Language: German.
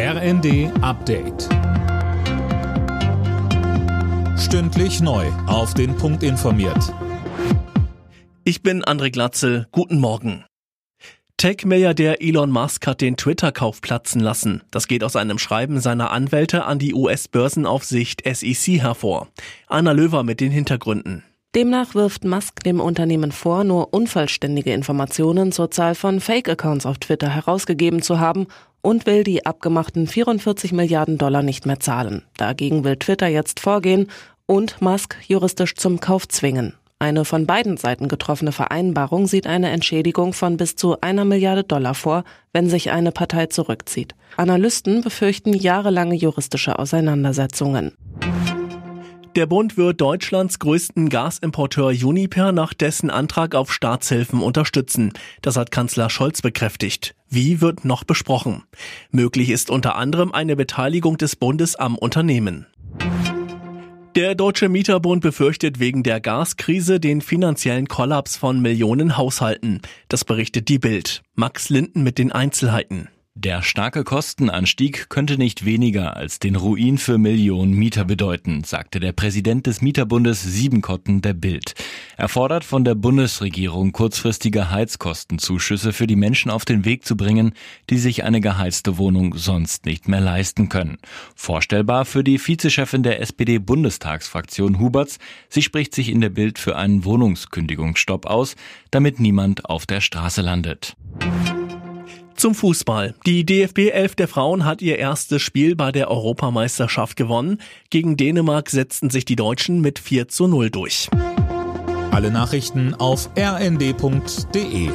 RND Update. Stündlich neu. Auf den Punkt informiert. Ich bin André Glatzel. Guten Morgen. Tech-Milliardär Elon Musk hat den Twitter-Kauf platzen lassen. Das geht aus einem Schreiben seiner Anwälte an die US-Börsenaufsicht SEC hervor. Anna Löwer mit den Hintergründen. Demnach wirft Musk dem Unternehmen vor, nur unvollständige Informationen zur Zahl von Fake-Accounts auf Twitter herausgegeben zu haben und will die abgemachten 44 Milliarden Dollar nicht mehr zahlen. Dagegen will Twitter jetzt vorgehen und Musk juristisch zum Kauf zwingen. Eine von beiden Seiten getroffene Vereinbarung sieht eine Entschädigung von bis zu einer Milliarde Dollar vor, wenn sich eine Partei zurückzieht. Analysten befürchten jahrelange juristische Auseinandersetzungen. Der Bund wird Deutschlands größten Gasimporteur Uniper nach dessen Antrag auf Staatshilfen unterstützen. Das hat Kanzler Scholz bekräftigt. Wie wird noch besprochen? Möglich ist unter anderem eine Beteiligung des Bundes am Unternehmen. Der Deutsche Mieterbund befürchtet wegen der Gaskrise den finanziellen Kollaps von Millionen Haushalten. Das berichtet die Bild. Max Linden mit den Einzelheiten. Der starke Kostenanstieg könnte nicht weniger als den Ruin für Millionen Mieter bedeuten, sagte der Präsident des Mieterbundes Siebenkotten der Bild. Er fordert von der Bundesregierung kurzfristige Heizkostenzuschüsse für die Menschen auf den Weg zu bringen, die sich eine geheizte Wohnung sonst nicht mehr leisten können. Vorstellbar für die Vizechefin der SPD-Bundestagsfraktion Huberts. Sie spricht sich in der Bild für einen Wohnungskündigungsstopp aus, damit niemand auf der Straße landet. Zum Fußball. Die DFB 11 der Frauen hat ihr erstes Spiel bei der Europameisterschaft gewonnen. Gegen Dänemark setzten sich die Deutschen mit 4 zu 0 durch. Alle Nachrichten auf rnd.de